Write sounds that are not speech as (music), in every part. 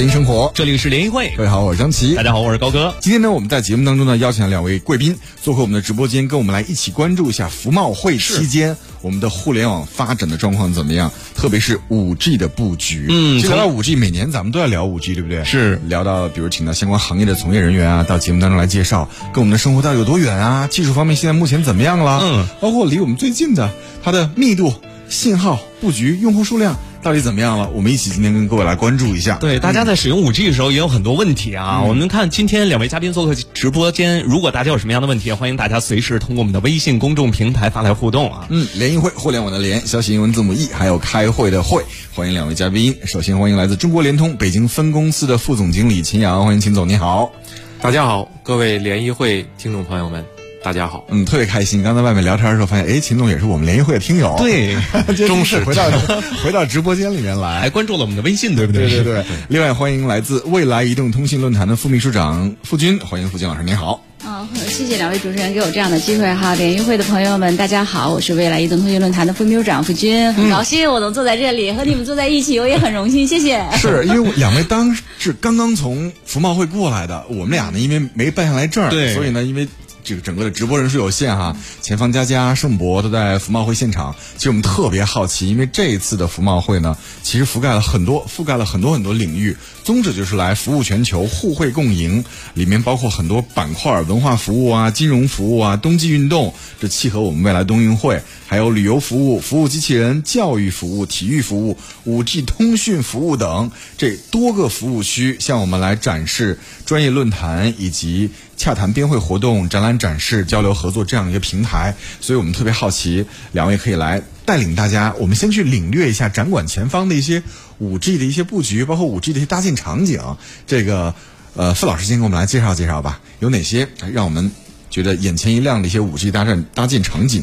联生活，这里是联谊会。各位好，我是张琪。大家好，我是高哥。今天呢，我们在节目当中呢，邀请了两位贵宾做客我们的直播间，跟我们来一起关注一下服贸会期间我们的互联网发展的状况怎么样，特别是五 G 的布局。嗯，说到五 G，每年咱们都要聊五 G，对不对？是聊到，比如请到相关行业的从业人员啊，到节目当中来介绍，跟我们的生活到底有多远啊？技术方面现在目前怎么样了？嗯，包括离我们最近的它的密度、信号布局、用户数量。到底怎么样了？我们一起今天跟各位来关注一下。对，大家在使用五 G 的时候也有很多问题啊。我们看今天两位嘉宾做客直播间，如果大家有什么样的问题，欢迎大家随时通过我们的微信公众平台发来互动啊。嗯，联谊会，互联网的联，消息英文字母 E，还有开会的会，欢迎两位嘉宾。首先欢迎来自中国联通北京分公司的副总经理秦阳，欢迎秦总，你好。大家好，各位联谊会听众朋友们。大家好，嗯，特别开心。刚才外面聊天的时候，发现，哎，秦总也是我们联谊会的听友，对，(laughs) 忠实回到 (laughs) 回到直播间里面来，还关注了我们的微信，对不对？对对 (laughs) 对。另外，欢迎来自未来移动通信论坛的副秘书长付军，欢迎付军老师，您好。啊，谢谢两位主持人给我这样的机会哈。联谊会的朋友们，大家好，我是未来移动通信论坛的副秘书长付军，很高兴我能坐在这里和你们坐在一起，我也很荣幸，谢谢。是因为两位当是刚刚从服贸会过来的，我们俩呢，因为没办下来证，对，所以呢，因为。这个整个的直播人数有限哈，前方佳佳、盛博都在服贸会现场。其实我们特别好奇，因为这一次的服贸会呢，其实覆盖了很多、覆盖了很多很多领域，宗旨就是来服务全球、互惠共赢。里面包括很多板块，文化服务啊、金融服务啊、冬季运动，这契合我们未来冬运会，还有旅游服务、服务机器人、教育服务、体育服务、五 G 通讯服务等这多个服务区，向我们来展示专业论坛以及。洽谈边会活动、展览展示、交流合作这样一个平台，所以我们特别好奇，两位可以来带领大家。我们先去领略一下展馆前方的一些五 G 的一些布局，包括五 G 的一些搭建场景。这个，呃，傅老师先给我们来介绍介绍吧，有哪些让我们觉得眼前一亮的一些五 G 搭建搭建场景？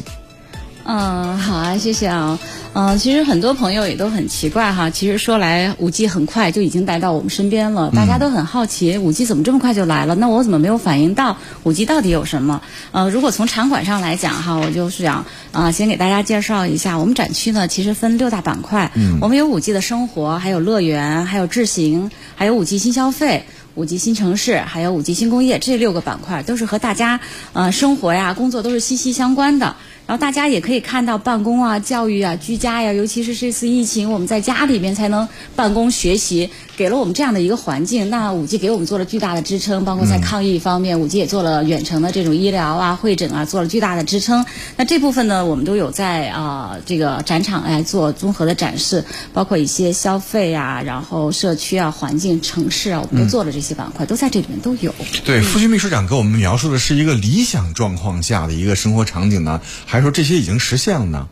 嗯，好啊，谢谢啊。嗯，其实很多朋友也都很奇怪哈。其实说来，五 G 很快就已经来到我们身边了，大家都很好奇，五 G 怎么这么快就来了？那我怎么没有反应到五 G 到底有什么？呃，如果从场馆上来讲哈，我就是想啊，先给大家介绍一下，我们展区呢其实分六大板块，嗯，我们有五 G 的生活，还有乐园，还有智行，还有五 G 新消费。五 G 新城市，还有五 G 新工业，这六个板块都是和大家呃生活呀、工作都是息息相关的。然后大家也可以看到，办公啊、教育啊、居家呀，尤其是这次疫情，我们在家里边才能办公学习，给了我们这样的一个环境。那五 G 给我们做了巨大的支撑，包括在抗疫方面，五 G 也做了远程的这种医疗啊、会诊啊，做了巨大的支撑。那这部分呢，我们都有在啊这个展场来做综合的展示，包括一些消费啊，然后社区啊、环境、城市啊，我们都做了这些板块，都在这里面都有。对，副区秘书长给我们描述的是一个理想状况下的一个生活场景呢，还还说这些已经实现了呢？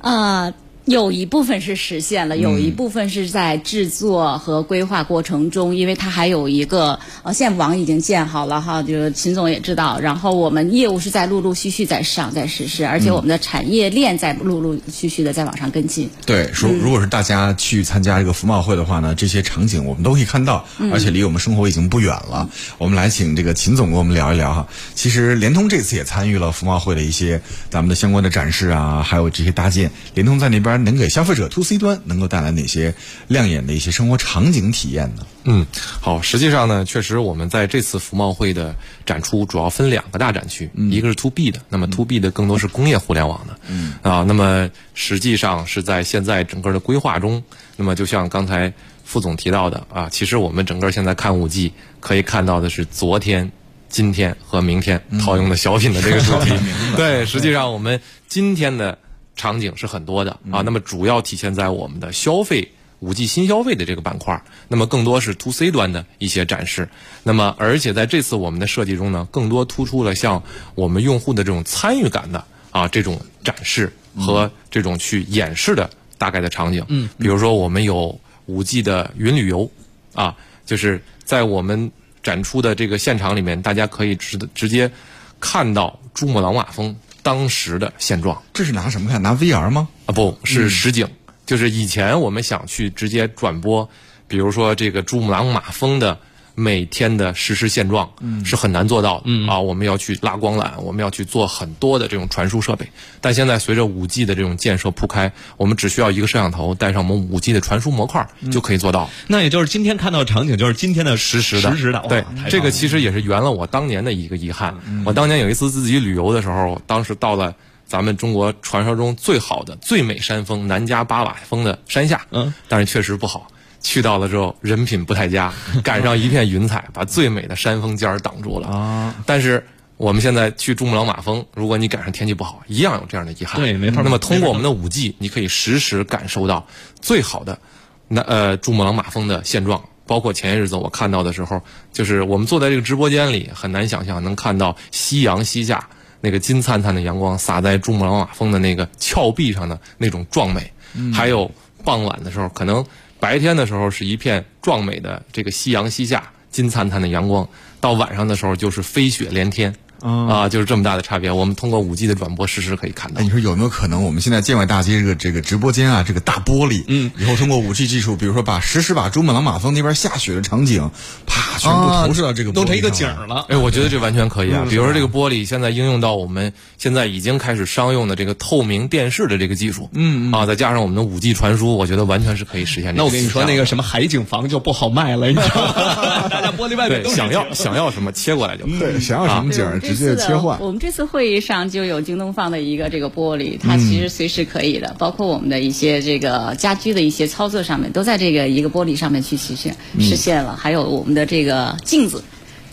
啊。有一部分是实现了，有一部分是在制作和规划过程中，因为它还有一个呃线网已经建好了哈，就是秦总也知道。然后我们业务是在陆陆续续在上在实施，而且我们的产业链在陆陆续续的在往上跟进。对，说如果是大家去参加这个服贸会的话呢，这些场景我们都可以看到，而且离我们生活已经不远了。我们来请这个秦总跟我们聊一聊哈。其实联通这次也参与了服贸会的一些咱们的相关的展示啊，还有这些搭建。联通在那边。能给消费者 to C 端能够带来哪些亮眼的一些生活场景体验呢？嗯，好，实际上呢，确实我们在这次服贸会的展出主要分两个大展区，一个是 to B 的，那么 to B 的更多是工业互联网的，嗯。啊，那么实际上是在现在整个的规划中，那么就像刚才副总提到的啊，其实我们整个现在看五 G 可以看到的是昨天、今天和明天套用的小品的这个主题，(laughs) 对，实际上我们今天的。场景是很多的啊，那么主要体现在我们的消费五 G 新消费的这个板块，那么更多是 to C 端的一些展示，那么而且在这次我们的设计中呢，更多突出了像我们用户的这种参与感的啊这种展示和这种去演示的大概的场景，嗯，比如说我们有五 G 的云旅游啊，就是在我们展出的这个现场里面，大家可以直直接看到珠穆朗玛峰。当时的现状，这是拿什么看？拿 VR 吗？啊，不是实景，就是以前我们想去直接转播，比如说这个珠穆朗玛峰的每天的实时现状是很难做到的、嗯啊。我们要去拉光缆，我们要去做很多的这种传输设备。但现在随着五 G 的这种建设铺开，我们只需要一个摄像头带上我们五 G 的传输模块嗯就可以做到。那也就是今天看到的场景，就是今天的实时的，实时的。对，这个其实也是圆了我当年的一个遗憾。我当年有一次自己旅游的时候，当时到了咱们中国传说中最好的最美山峰南迦巴瓦峰的山下，嗯，但是确实不好。去到了之后，人品不太佳，(laughs) 赶上一片云彩，把最美的山峰尖儿挡住了啊。但是我们现在去珠穆朗玛峰，如果你赶上天气不好，一样有这样的遗憾。对没法那么通过我们的五 G，你可以实时感受到最好的那呃珠穆朗玛峰的现状。包括前些日子我看到的时候，就是我们坐在这个直播间里，很难想象能看到夕阳西下，那个金灿灿的阳光洒在珠穆朗玛峰的那个峭壁上的那种壮美，还有傍晚的时候，可能白天的时候是一片壮美的这个夕阳西下，金灿灿的阳光，到晚上的时候就是飞雪连天。啊，就是这么大的差别。我们通过五 G 的转播实时可以看到哎，。你说有没有可能，我们现在建外大街这个这个直播间啊，这个大玻璃，嗯，以后通过五 G 技术，比如说把实时把珠穆朗玛峰那边下雪的场景，啪，全部投射到这个玻璃弄成一个景了。哎，我觉得这完全可以啊。比如说这个玻璃，现在应用到我们现在已经开始商用的这个透明电视的这个技术，嗯啊，再加上我们的五 G 传输，我觉得完全是可以实现这个。那我跟你说，那个什么海景房就不好卖了，你知道吗？(laughs) 大家玻璃外面都想要想要什么切过来就可以。对，想要什么景直接切换。我们这次会议上就有京东方的一个这个玻璃，它其实随时可以的，包括我们的一些这个家居的一些操作上面，都在这个一个玻璃上面去实现实现了。还有我们的这个镜子。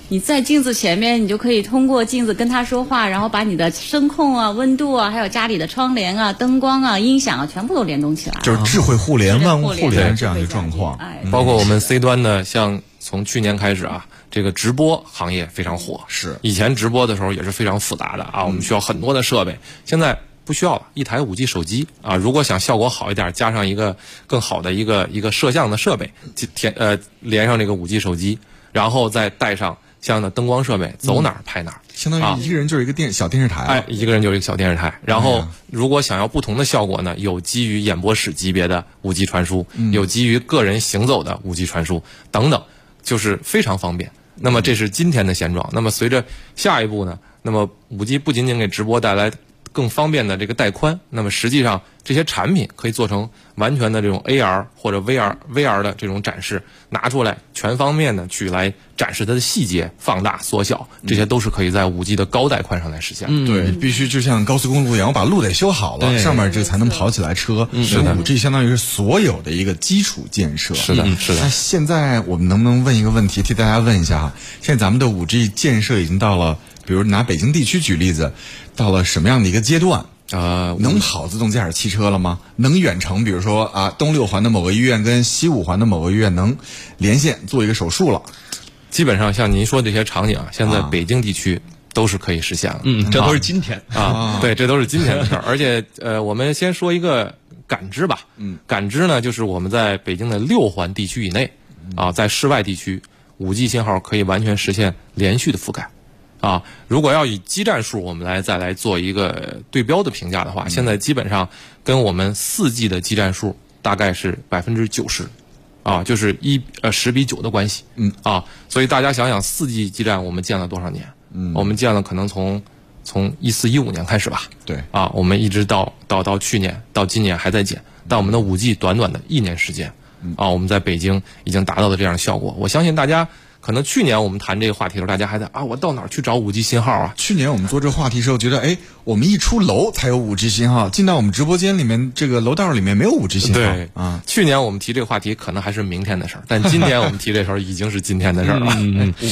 你在镜子前面，你就可以通过镜子跟它说话，然后把你的声控啊、温度啊，还有家里的窗帘啊、灯光啊、音响啊，全部都联动起来。就是智慧互联、万物互联这样一个状况。哎，包括我们 C 端呢，像从去年开始啊，这个直播行业非常火。是以前直播的时候也是非常复杂的啊，我们需要很多的设备，现在不需要了，一台五 G 手机啊，如果想效果好一点，加上一个更好的一个一个摄像的设备，就填呃连上这个五 G 手机，然后再带上相应的灯光设备，走哪儿拍哪儿。相当啊于一个人就是一个电小电视台一个人就是一个小电视台。然后，如果想要不同的效果呢，有基于演播室级别的五 G 传输，有基于个人行走的五 G 传输等等，就是非常方便。那么这是今天的现状。那么随着下一步呢，那么五 G 不仅仅给直播带来更方便的这个带宽，那么实际上这些产品可以做成完全的这种 AR 或者 VR VR 的这种展示，拿出来全方面的去来展示它的细节、放大、缩小，这些都是可以在五 G 的高带宽上来实现的。对，必须就像高速公路一样，我把路得修好了，上面这个才能跑起来车。是的五 G 相当于是所有的一个基础建设。是的是的那现在我们能不能问一个问题，替大家问一下哈？现在咱们的五 G 建设已经到了，比如拿北京地区举例子，到了什么样的一个阶段？呃，能跑自动驾驶汽车了吗？能远程，比如说啊，东六环的某个医院跟西五环的某个医院能连线做一个手术了。基本上像您说这些场景啊，现在啊北京地区都是可以实现了。嗯，这都是今天。啊，对，这都是今天的事儿。(laughs) 而且呃，我们先说一个感知吧。嗯，感知呢，就是我们在北京的六环地区以内啊，在室外地区，五 G 信号可以完全实现连续的覆盖。啊，如果要以基站数我们来再来做一个对标的评价的话，现在基本上跟我们四 G 的基站数大概是百分之九十，啊，就是一呃十比九的关系。嗯啊，所以大家想想，四 G 基站我们建了多少年？嗯，我们建了可能从从一四一五年开始吧。对，啊，我们一直到到到去年到今年还在建，但我们的五 G 短短的一年时间，啊，我们在北京已经达到了这样的效果。我相信大家可能去年我们谈这个话题的时候，大家还在啊，我到哪儿去找五 G 信号啊？去年我们做这个话题的时候，觉得哎，我们一出楼才有五 G 信号，进到我们直播间里面，这个楼道里面没有五 G 信号。对啊，，去年我们提这个话题可能还是明天的事儿，但今年我们提这时候已经是今天的事儿了。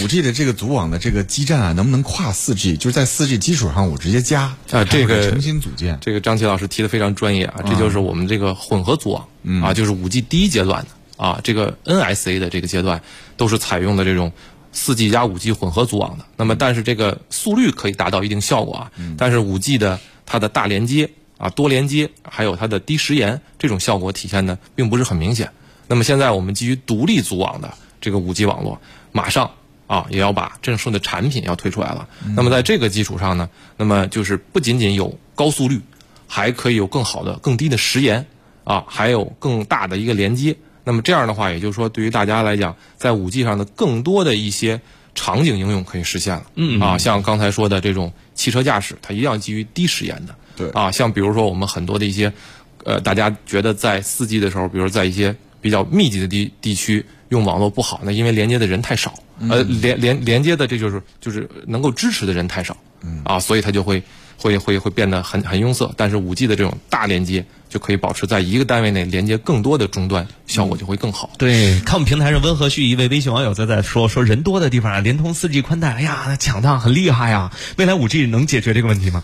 五 G 的这个组网的这个基站啊，能不能跨四 G？就是在四 G 基础上我直接加啊这个重新组建。这个张琪老师提的非常专业啊，这就是我们这个混合组网、啊，就是五 G 第一阶段的啊，这个 NSA 的这个阶段都是采用的这种四 G 加五 G 混合组网的。那么，但是这个速率可以达到一定效果啊，但是五 G 的它的大连接啊、多连接，还有它的低时延这种效果体现的并不是很明显。那么现在我们基于独立组网的这个五 G 网络，马上啊也要把正式的产品要推出来了。那么在这个基础上呢，那么就是不仅仅有高速率，还可以有更好的、更低的时延啊，还有更大的一个连接。那么这样的话，也就是说，对于大家来讲，在五 G 上的更多的一些场景应用可以实现了。嗯啊，像刚才说的这种汽车驾驶，它一样基于低时延的。对啊，像比如说我们很多的一些，呃，大家觉得在四 G 的时候，比如在一些比较密集的地地区用网络不好，那因为连接的人太少，呃，连连连接的这就是就是能够支持的人太少，啊，所以它就会会会会变得很很拥塞。但是五 G 的这种大连接就可以保持在一个单位内连接更多的终端，效果就会更好。对，看我们平台上温和旭一位微信网友在在说说人多的地方啊，联通四 G 宽带，哎呀，那抢档很厉害呀。未来五 G 能解决这个问题吗？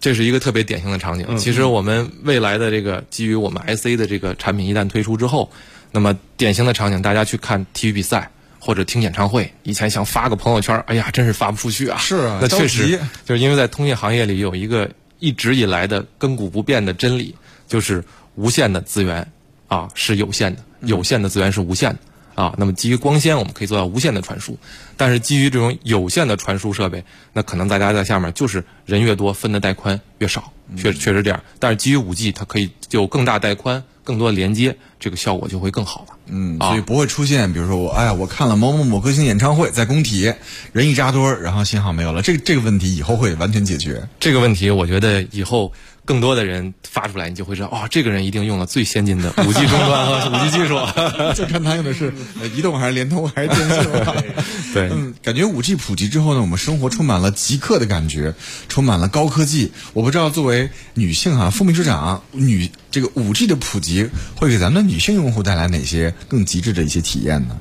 这是一个特别典型的场景。其实我们未来的这个基于我们 IC 的这个产品一旦推出之后，那么典型的场景，大家去看体育比赛或者听演唱会，以前想发个朋友圈，哎呀，真是发不出去啊。是啊那确实就是因为在通信行业里有一个一直以来的亘古不变的真理，就是无限的资源啊是有限的，有限的资源是无限的。啊，那么基于光纤，我们可以做到无限的传输，但是基于这种有限的传输设备，那可能大家在下面就是人越多，分的带宽越少，确确实这样。但是基于五 G，它可以有更大带宽、更多的连接，这个效果就会更好了。嗯，啊所以不会出现，比如说我，哎呀，我看了某某某歌星演唱会，在工体人一扎堆儿，然后信号没有了，这个这个问题以后会完全解决。这个问题，我觉得以后更多的人发出来，你就会知道，哦，这个人一定用了最先进的 (laughs) 五 G 终端和五 G 技术。(laughs) 就看他用的是呃移动还是联通还是电信。(laughs) 对嗯，感觉五 G 普及之后呢，我们生活充满了极客的感觉，充满了高科技。我不知道作为女性哈、副秘书长，女这个五 G 的普及会给咱们的女性用户带来哪些更极致的一些体验呢？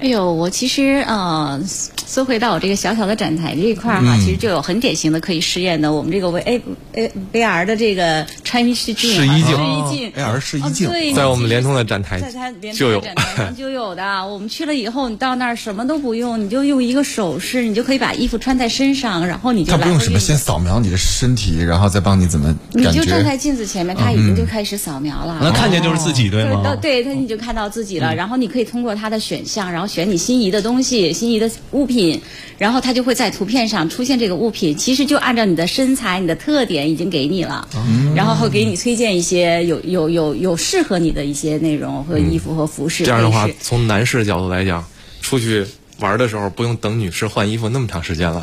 哎呦，我其实呃，缩回到我这个小小的展台这一块儿哈，其实就有很典型的可以试验的，我们这个 V A A V R 的这个穿试镜啊，试衣镜试衣镜 AR 试衣镜在我们联通的展台在它联就有通的展台上就有的。(laughs) 我们去了以后，你到那儿什么都不用，你就用一个手势，你就可以把衣服穿在身上，然后你就他不用什么先扫描你的身体，然后再帮你怎么你就站在？镜子前面，他已经就开始扫描了。那看见就是自己，对对，吗？对他你就看到自己了，然后你可以通过它的选项，然后选你心仪的东西、心仪的物品，然后它就会在图片上出现这个物品，其实就按照你的身材、你的特点已经给你了，然后会给你推荐一些有有有有适合你的一些内容和衣服和服饰。这样的话，从男士角度来讲，出去玩的时候不用等女士换衣服那么长时间了。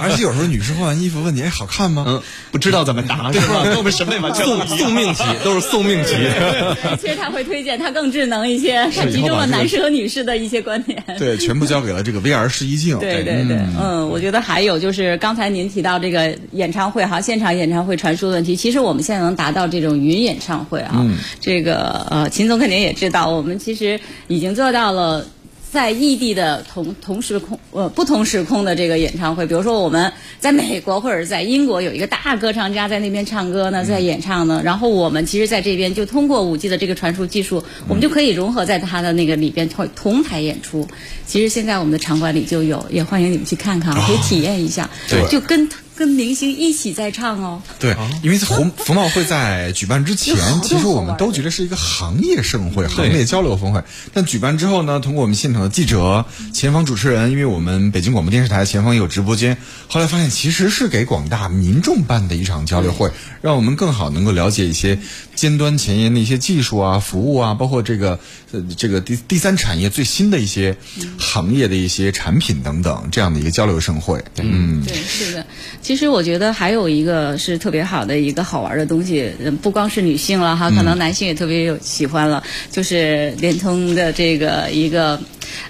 而且有时候女士换完衣服问你，哎，好看吗？嗯，不知道怎么答是吧？跟我们审美完全不送一样送命题都是送命题。(laughs) 其实他会推荐他更智能一些，他集中了男士和女士的一些观点。对，全部交给了这个 VR 试衣镜。对对对，嗯，我觉得还有就是刚才您提到这个演唱会哈，现场演唱会传输的问题，其实我们现在能达到这种云演唱会啊，这个呃，秦总肯定也知道，我们其实已经做到了。在异地的同同时空呃不同时空的这个演唱会，比如说我们在美国或者在英国有一个大歌唱家在那边唱歌呢，在演唱呢，然后我们其实在这边就通过五 G 的这个传输技术，我们就可以融合在他的那个里边同同台演出。其实现在我们的场馆里就有，也欢迎你们去看看，可以体验一下，对。就跟跟明星一起在唱哦。对，因为红冯茂会在举办之前其实我们都觉得是一个行业盛会、行业交流峰会。但举办之后呢，通过我们现场的记者、前方主持人，因为我们北京广播电视台前方也有直播间，后来发现其实是给广大民众办的一场交流会，让我们更好能够了解一些尖端前沿的一些技术啊、服务啊，包括这个呃这个第第三产业最新的一些行业的一些产品等等，这样的一个交流盛会。嗯，对，是的。其实我觉得还有一个是特别好的一个好玩的东西，嗯不光是女性了哈，可能男性也特别有喜欢了，就是联通的这个一个。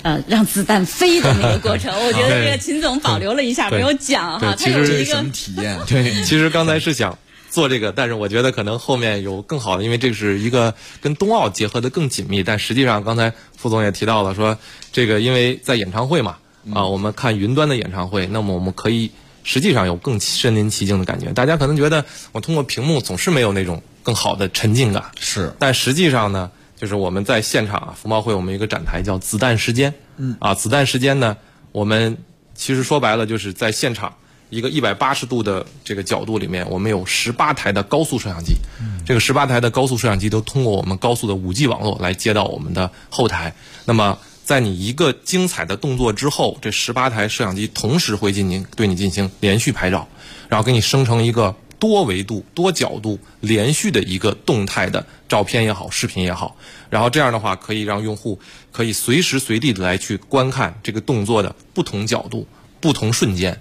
呃，让子弹飞的那个过程，(laughs) 我觉得这个秦总保留了一下，没有讲哈。其实他有一个什么体验？对，其实刚才是想做这个，但是我觉得可能后面有更好的，因为这是一个跟冬奥结合的更紧密。但实际上，刚才副总也提到了，说这个因为在演唱会嘛，啊，我们看云端的演唱会，那么我们可以实际上有更身临其境的感觉。大家可能觉得我通过屏幕总是没有那种更好的沉浸感，是但实际上呢，就是我们在现场啊，服贸会我们有一个展台叫“子弹时间”。嗯啊，子弹时间呢，我们其实说白了就是在现场一个一百八十度的这个角度里面，我们有十八台的高速摄像机。这个十八台的高速摄像机都通过我们高速的五 G 网络来接到我们的后台。那么在你一个精彩的动作之后，这十八台摄像机同时会进行对你进行连续拍照，然后给你生成一个多维度、多角度、连续的一个动态的照片也好、视频也好，然后这样的话可以让用户可以随时随地的来去观看这个动作的不同角度、不同瞬间。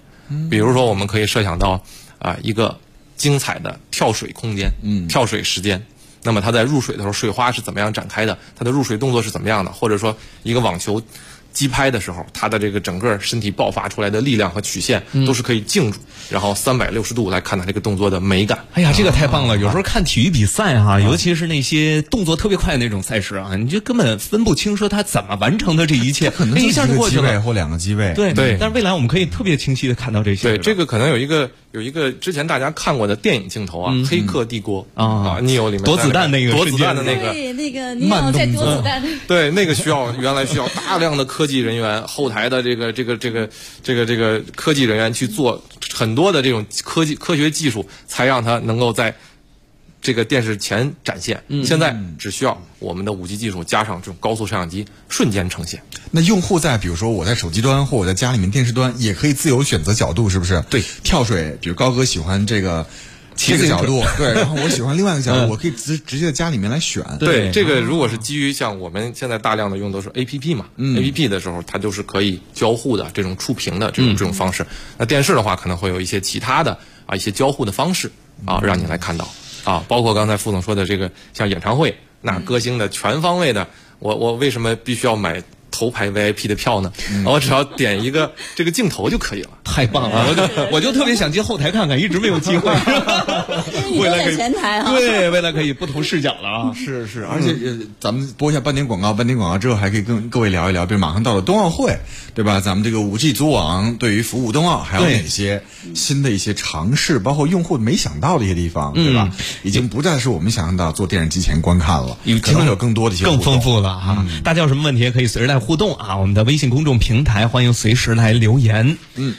比如说，我们可以设想到啊、一个精彩的跳水空间，嗯，跳水时间。那么他在入水的时候，水花是怎么样展开的？他的入水动作是怎么样的？或者说，一个网球击拍的时候，他的这个整个身体爆发出来的力量和曲线，都是可以静住，然后三百六十度来看他这个动作的美感。哎呀，这个太棒了！有时候看体育比赛哈、尤其是那些动作特别快的那种赛事啊，你就根本分不清说他怎么完成的这一切，哎一可能一下就过去了。或两个机位。对对但是未来我们可以特别清晰的看到这些。对，这个可能有一个有一个之前大家看过的电影镜头啊，黑客帝国》啊啊，Neo 里面躲子弹那个躲子弹的那个，对，那个你慢有在动作。躲子弹。(laughs) 对，那个需要原来需要大量的科技人员，后台的这个这个这个这个这个科技人员去做很多的这种科技科学技术，才让他能够在这个电视前展现。现在只需要我们的五 G 技术加上这种高速摄像机，瞬间呈现。那用户在比如说我在手机端或我在家里面电视端也可以自由选择角度，是不是？对，跳水，比如高哥喜欢这个这个角度，(laughs) 对，然后我喜欢另外一个角度，我可以直直接在家里面来选。对这个如果是基于像我们现在大量的用都是 A P P 嘛、a P P 的时候它就是可以交互的这种触屏的这种、这种方式。那电视的话可能会有一些其他的啊一些交互的方式啊，让你来看到啊，包括刚才副总说的这个像演唱会，那歌星的全方位的，我我为什么必须要买？头排 VIP 的票呢？我只要点一个 (laughs) 这个镜头就可以了。太棒了！我就我就特别想进后台看看，一直没有机会。(laughs) 你都在未来可以前台啊。(laughs) 对，未来可以不同视角了啊。是是，而且呃，咱们播一下半点广告，半点广告之后还可以跟各位聊一聊，比如马上到了冬奥会，对吧？咱们这个五 G 组网对于服务冬奥还有哪些新的一些尝试，包括用户没想到的一些地方，对吧？已经不再是我们想象到坐电视机前观看了，可能有更多的一些更丰富了哈、大家有什么问题也可以随时来互动啊！我们的微信公众平台欢迎随时来留言。嗯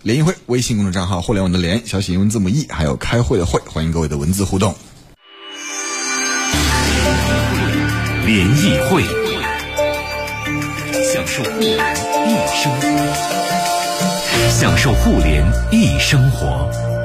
联谊会微信公众账号“互联网的联”小写英文字母 E，还有开会的会，欢迎各位的文字互动。联谊会，享受互联一生活，享受互联一生活。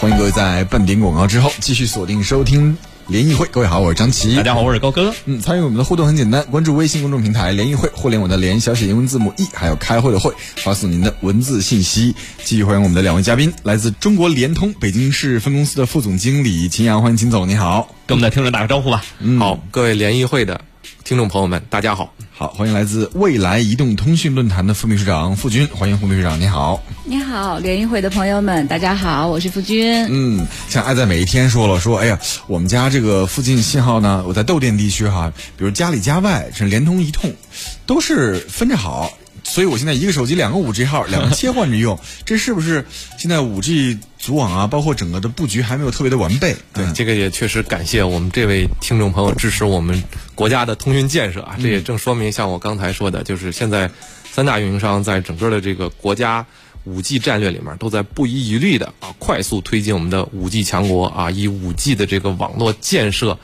欢迎各位在半点广告之后继续锁定收听联谊会。各位好，我是张琪。大家好，我是高哥。嗯，参与我们的互动很简单，关注微信公众平台“联谊会”，互联网的联，小写英文字母 E，还有开会的会，发送您的文字信息。继续欢迎我们的两位嘉宾，来自中国联通北京市分公司的副总经理秦阳，欢迎秦总，你好。跟我们的听众打个招呼吧。好，各位联谊会的听众朋友们，大家好。好，欢迎来自未来移动通讯论坛的副秘书长付军，欢迎副秘书长，你好。你好，联谊会的朋友们，大家好，我是付军。嗯，像爱在每一天说了说，哎呀，我们家这个附近信号呢，我在窦店地区哈，比如家里家外，这联通、一通，都是分着好，所以我现在一个手机两个五 G 号，(laughs) 两个切换着用，这是不是现在五 G 组网啊，包括整个的布局还没有特别的完备？对，嗯这个也确实感谢我们这位听众朋友支持我们国家的通讯建设啊！这也正说明，像我刚才说的，就是现在三大运营商在整个的这个国家五 G 战略里面，都在不遗余力的啊，快速推进我们的五 G 强国啊，以五 G 的这个网络建设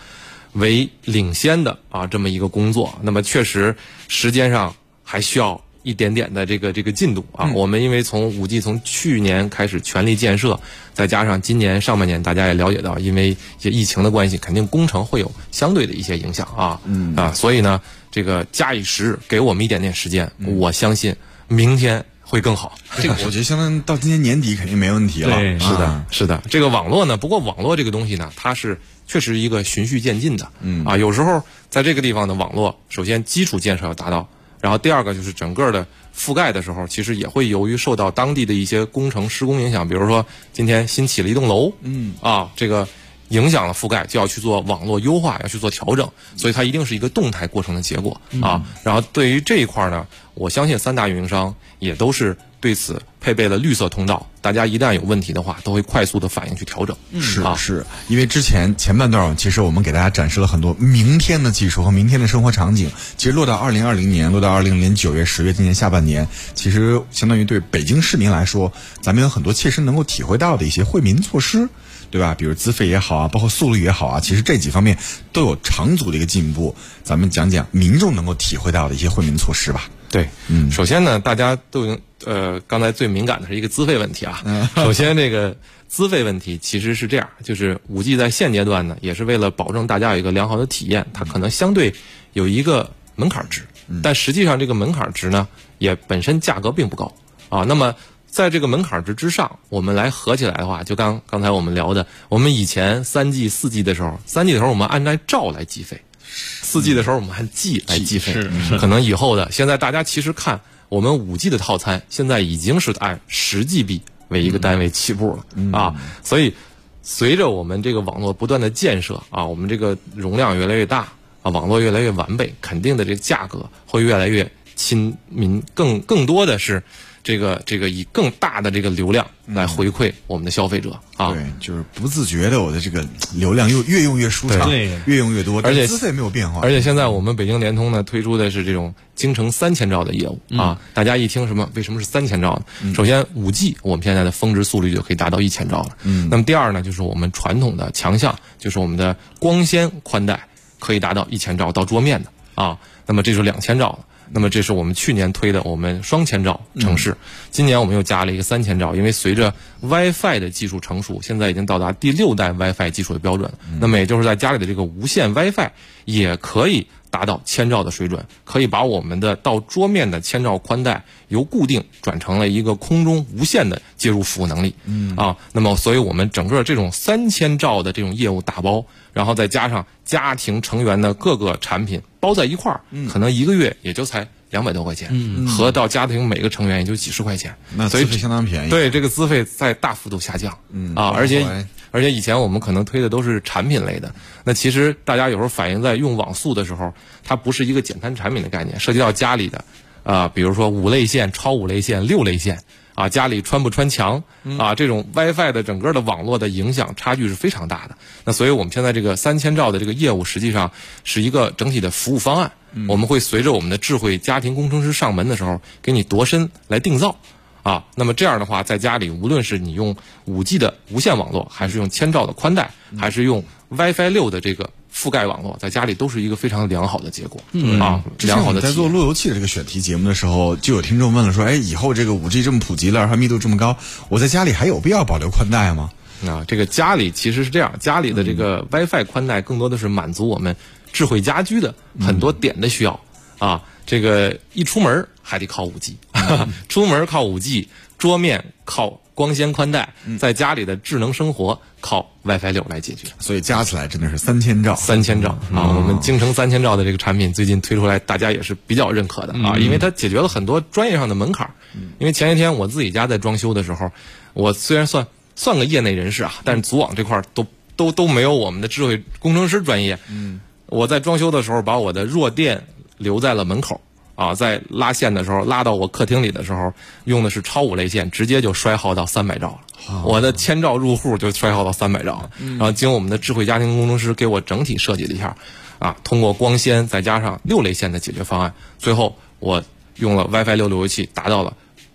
为领先的啊这么一个工作。那么确实时间上还需要一点点的这个这个进度啊。我们因为从五 G 从去年开始全力建设，再加上今年上半年大家也了解到，因为一些疫情的关系，肯定工程会有相对的一些影响啊。嗯啊，所以呢，这个假以时日，给我们一点点时间，我相信明天会更好。这个我觉得相当于到今年年底肯定没问题了。(laughs) 对是的啊，是的，这个网络呢，不过网络这个东西呢，它是确实一个循序渐进的，嗯啊，有时候在这个地方的网络，首先基础建设要达到，然后第二个就是整个的覆盖的时候，其实也会由于受到当地的一些工程施工影响，比如说今天新起了一栋楼，嗯啊，这个影响了覆盖，就要去做网络优化，要去做调整，所以它一定是一个动态过程的结果啊。然后对于这一块呢，我相信三大运营商也都是对此配备了绿色通道，大家一旦有问题的话，都会快速的反应去调整。啊，是是，因为之前前半段其实我们给大家展示了很多明天的技术和明天的生活场景。其实落到二零二零年，落到二零年九月、十月，今年下半年，其实相当于对北京市民来说，咱们有很多切身能够体会到的一些惠民措施。对吧？比如资费也好啊，包括速率也好啊，其实这几方面都有长足的一个进步。咱们讲讲民众能够体会到的一些惠民措施吧。对，嗯首先呢，大家都已经呃，刚才最敏感的是一个资费问题啊。嗯 (laughs) 首先，这个资费问题其实是这样，就是五 G 在现阶段呢，也是为了保证大家有一个良好的体验，它可能相对有一个门槛值，嗯但实际上这个门槛值呢，也本身价格并不高啊。那么在这个门槛值之上，我们来合起来的话，就刚刚才我们聊的，我们以前三 G、四 G 的时候，三 G 的时候我们按照兆来计费，四 G 的时候我们按 G 来计费，可能以后的，现在大家其实看我们五 G 的套餐，现在已经是按十 GB 为一个单位起步了、啊，所以随着我们这个网络不断的建设啊，我们这个容量越来越大啊，网络越来越完备，肯定的这个价格会越来越亲民，更更多的是这个这个以更大的这个流量来回馈我们的消费者啊。对，就是不自觉的，我的这个流量又越用越舒畅，对。越用越多，而且资费没有变化，而且现在我们北京联通呢推出的是这种京城三千兆的业务、啊，大家一听什么为什么是三千兆呢？首先五 G 我们现在的峰值速率就可以达到一千兆了，嗯，那么第二呢就是我们传统的强项就是我们的光纤宽带可以达到一千兆到桌面的啊，那么这是两千兆了。那么这是我们去年推的我们双千兆城市，今年我们又加了一个三千兆，因为随着 WiFi 的技术成熟，现在已经到达第六代 WiFi 技术的标准了。那么也就是在家里的这个无线 WiFi 也可以达到千兆的水准，可以把我们的到桌面的千兆宽带由固定转成了一个空中无线的接入服务能力。嗯啊，那么所以我们整个这种三千兆的这种业务打包，然后再加上家庭成员的各个产品包在一块儿，可能一个月也就才两百多块钱，合到家庭每个成员也就几十块钱，所以那资费相当便宜，对这个资费在大幅度下降，嗯啊，而且而且以前我们可能推的都是产品类的，那其实大家有时候反映在用网速的时候，它不是一个简单产品的概念，涉及到家里的啊、比如说五类线、超五类线、六类线。啊，家里穿不穿墙啊？这种 WiFi 的整个的网络的影响差距是非常大的。那所以我们现在这个三千兆的这个业务，实际上是一个整体的服务方案。我们会随着我们的智慧家庭工程师上门的时候，给你度身来定造。啊，那么这样的话，在家里无论是你用五 G 的无线网络，还是用千兆的宽带，还是用 WiFi 六的这个覆盖网络，在家里都是一个非常良好的结果。嗯啊，之前我在良好的在。做路由器的这个选题节目的时候，就有听众问了说：“哎，以后这个五 G 这么普及了，它密度这么高，我在家里还有必要保留宽带吗啊，这个家里其实是这样，家里的这个 WiFi 宽带更多的是满足我们智慧家居的很多点的需要啊。这个一出门还得靠五 G，(laughs) 出门靠五 G，桌面靠光纤宽带，在家里的智能生活靠 WiFi 六来解决。？”所以加起来真的是三千兆。三千兆啊！我们京城三千兆的这个产品最近推出来，大家也是比较认可的啊，因为它解决了很多专业上的门槛儿。因为前些天我自己家在装修的时候，我虽然算算个业内人士啊，但是组网这块儿都都都没有我们的智慧工程师专业。嗯，我在装修的时候把我的弱电留在了门口。啊，在拉线的时候，拉到我客厅里的时候，用的是超五类线，直接就衰耗到三百兆了。我的千兆入户就衰耗到三百兆了。然后经我们的智慧家庭工程师给我整体设计了一下，啊，通过光纤再加上六类线的解决方案，最后我用了 WiFi 六路由器，达到了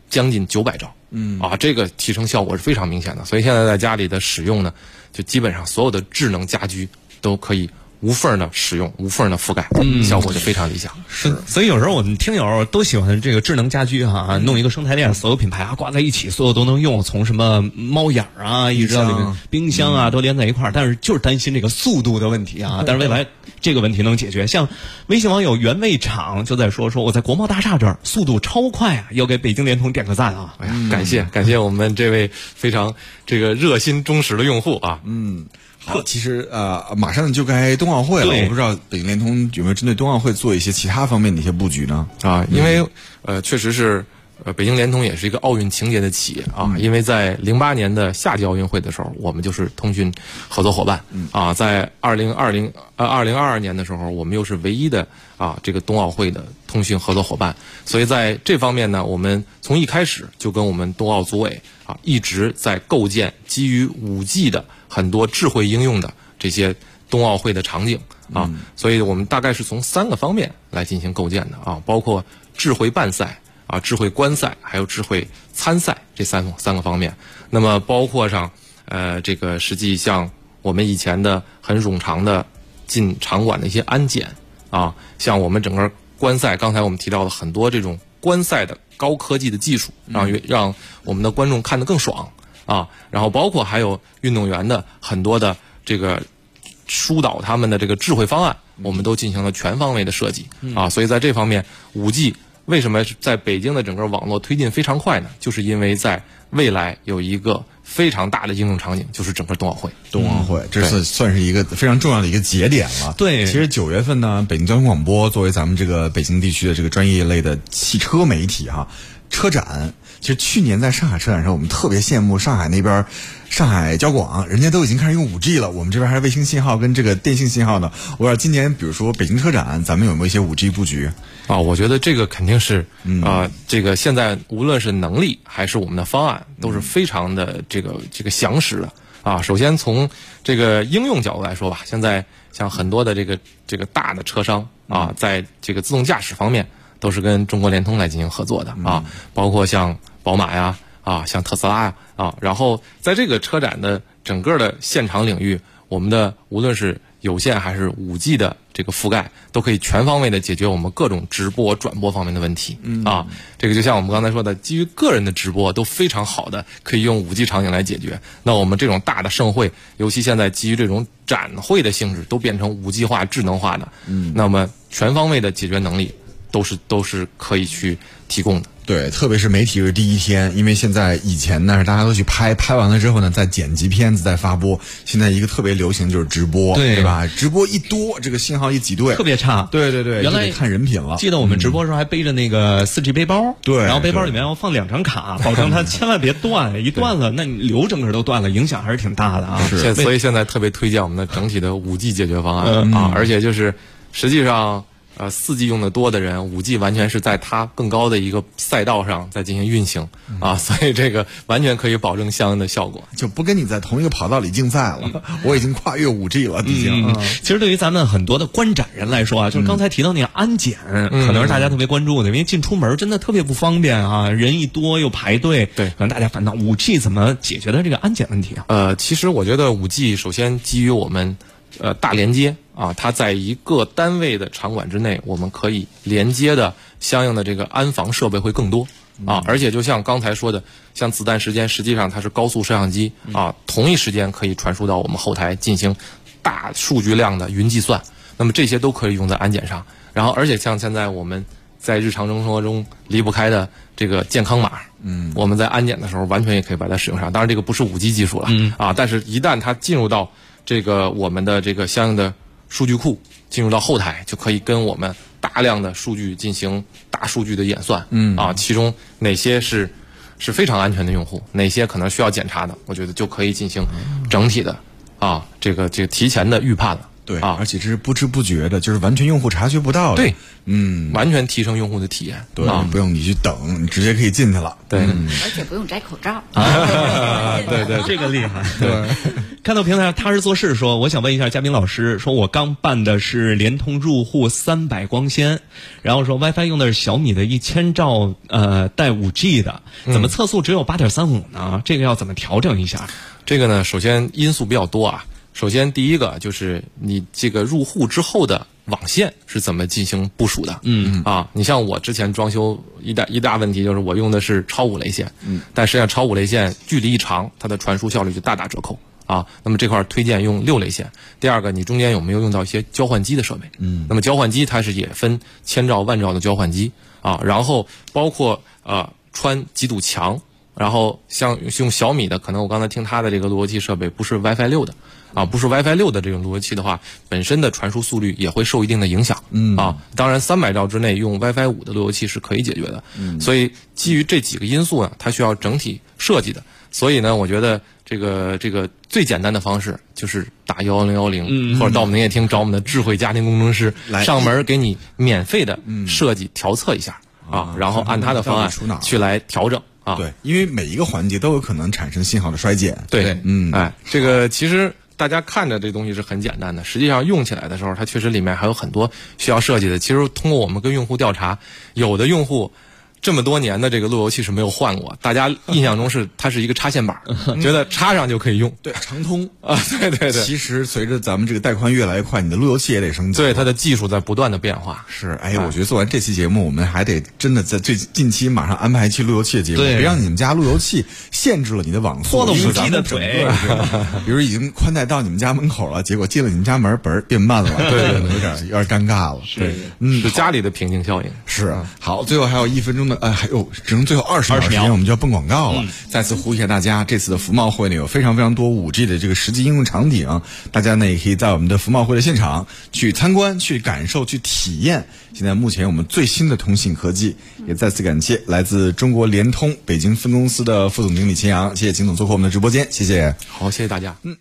将近九百兆。嗯，啊，这个提升效果是非常明显的。所以现在在家里的使用呢，就基本上所有的智能家居都可以无缝的使用，无缝的覆盖，效果就非常理想。是，所以有时候我们听友都喜欢这个智能家居哈、弄一个生态链，所有品牌啊挂在一起，所有都能用，从什么猫眼儿啊，一直到这个冰箱啊，都连在一块儿。但是就是担心这个速度的问题啊，但是未来这个问题能解决。像微信网友原味厂就在说说我在国贸大厦这儿速度超快啊，要给北京联通点个赞啊。哎呀，感谢感谢我们这位非常这个热心忠实的用户啊！好，其实呃，马上就该冬奥会了，我不知道北京联通有没有针对冬奥会做一些其他方面的一些布局呢？啊，因为呃，确实是呃，北京联通也是一个奥运情节的企业啊。因为在零八年的夏季奥运会的时候，我们就是通讯合作伙伴啊。在二零二零呃二零二二年的时候，我们又是唯一的啊这个冬奥会的通讯合作伙伴。所以在这方面呢，我们从一开始就跟我们冬奥组委啊一直在构建基于五 G 的很多智慧应用的这些冬奥会的场景啊，所以我们大概是从三个方面来进行构建的啊，包括智慧办赛啊、智慧观赛，还有智慧参赛这三个三个方面。那么包括上呃，这个实际像我们以前的很冗长的进场馆的一些安检啊，像我们整个观赛，刚才我们提到的很多这种观赛的高科技的技术，让让我们的观众看得更爽啊。然后包括还有运动员的很多的这个疏导他们的这个智慧方案，我们都进行了全方位的设计啊。所以在这方面，五 G 为什么在北京的整个网络推进非常快呢？就是因为在未来有一个非常大的应用场景，就是整个冬奥会。冬奥会，这是算是一个非常重要的一个节点了。对其实九月份呢，北京交通广播作为咱们这个北京地区的这个专业类的汽车媒体哈，车展，其实去年在上海车展上，我们特别羡慕上海那边，上海交广，人家都已经开始用五 G 了，我们这边还是卫星信号跟这个电信信号呢。我不知道今年比如说北京车展，咱们有没有一些五 G 布局？啊，我觉得这个肯定是啊、这个现在无论是能力还是我们的方案，都是非常的这个这个详实的啊。首先从这个应用角度来说吧，现在像很多的这个这个大的车商啊，在这个自动驾驶方面都是跟中国联通来进行合作的啊，包括像宝马呀啊，像特斯拉呀啊，然后在这个车展的整个的现场领域，我们的无论是有线还是五 G 的这个覆盖，都可以全方位的解决我们各种直播转播方面的问题。嗯啊，这个就像我们刚才说的，基于个人的直播都非常好的可以用五 G 场景来解决。那我们这种大的盛会，尤其现在基于这种展会的性质，都变成五 G 化、智能化的。嗯，那么全方位的解决能力都是都是可以去提供的。对，特别是媒体是第一天，因为现在以前呢是大家都去拍，拍完了之后呢再剪辑片子再发播。现在一个特别流行就是直播，对吧？直播一多，这个信号一挤兑，特别差。对对对，原来看人品了。记得我们直播的时候还背着那个四 G 背包，对然后背包里面要放两张卡，保证它千万别断，一断了，那你流整个都断了，影响还是挺大的啊。是所以现在特别推荐我们的整体的五 G 解决方案、嗯啊，而且就是实际上呃四 G 用的多的人，五 G 完全是在它更高的一个赛道上在进行运行啊，所以这个完全可以保证相应的效果。就不跟你在同一个跑道里竞赛了，我已经跨越五 G 了，已经。嗯，其实对于咱们很多的观展人来说啊，就是刚才提到那个安检，可能是大家特别关注的，因为进出门真的特别不方便啊，人一多又排队，对可能大家烦恼五 G 怎么解决的这个安检问题啊？呃，其实我觉得五 G 首先基于我们呃大连接啊，它在一个单位的场馆之内，我们可以连接的相应的这个安防设备会更多啊，而且就像刚才说的，像子弹时间，实际上它是高速摄像机啊，同一时间可以传输到我们后台进行大数据量的云计算，那么这些都可以用在安检上。然后，而且像现在我们在日常生活中离不开的这个健康码，嗯，我们在安检的时候完全也可以把它使用上。当然，这个不是五 G 技术了，嗯啊，但是一旦它进入到这个我们的这个相应的数据库，进入到后台，就可以跟我们大量的数据进行大数据的演算，嗯啊，其中哪些是是非常安全的用户，哪些可能需要检查的，我觉得就可以进行整体的啊这个这个提前的预判了。对，啊而且这是不知不觉的，就是完全用户察觉不到的。对，嗯，完全提升用户的体验。对，啊，不用你去等，你直接可以进去了。对，而且不用摘口罩。(laughs) 对对，这个厉害。对，(laughs) 看到平台上踏实做事说，我想问一下嘉宾老师，说我刚办的是联通入户三百光纤，然后说 WiFi 用的是小米的一千兆，呃，带五 G 的，怎么测速只有八点三五呢？这个要怎么调整一下？这个呢，首先因素比较多啊。首先，第一个就是你这个入户之后的网线是怎么进行部署的？嗯啊，你像我之前装修一大一大问题就是我用的是超五雷线，嗯，但实际上超五雷线距离一长，它的传输效率就大打折扣啊。那么这块儿推荐用六雷线。第二个，你中间有没有用到一些交换机的设备？嗯，那么交换机它是也分千兆万兆的交换机啊，然后包括呃穿几堵墙。然后像用小米的，可能我刚才听它的这个路由器设备不是 WiFi 六的，啊，不是 WiFi 六的这种路由器的话，本身的传输速率也会受一定的影响。嗯啊，当然三百兆之内用 WiFi 五的路由器是可以解决的。嗯，所以基于这几个因素啊，它需要整体设计的。所以呢，我觉得这个这个最简单的方式就是打幺幺零幺零，或者到我们营业厅找我们的智慧家庭工程师来上门给你免费的设计调测一下啊，然后按他的方案去来调整啊。对，因为每一个环节都有可能产生信号的衰减。对，嗯哎，这个其实大家看着这东西是很简单的，实际上用起来的时候，它确实里面还有很多需要设计的。其实通过我们跟用户调查，有的用户这么多年的这个路由器是没有换过，大家印象中是它是一个插线板儿，(laughs) 觉得插上就可以用对，长通 (laughs) 啊。对对对，其实随着咱们这个带宽越来越快，你的路由器也得升级。对它的技术在不断的变化。是，哎，我觉得做完这期节目，我们还得真的在最近期马上安排一期路由器的节目，对别让你们家路由器限制了你的网速，拖了因为 5G 的比如已经宽带到你们家门口了，结果进了你们家门，本儿变慢了，(laughs) 对，有点有点尴尬了。对，嗯，是家里的瓶颈效应。是好，最后还有一分钟的，哎，还有只剩最后二十秒时间，我们就要蹦广告了。再次呼吁一下大家，这次的服贸会呢有非常非常多五 G 的这个实际应用场景，大家呢也可以在我们的服贸会的现场去参观、去感受、去体验。现在目前我们最新的通信科技，也再次感谢来自中国联通北京分公司的副总经理秦阳，谢谢秦总做客我们的直播间，谢谢。好，谢谢大家。嗯。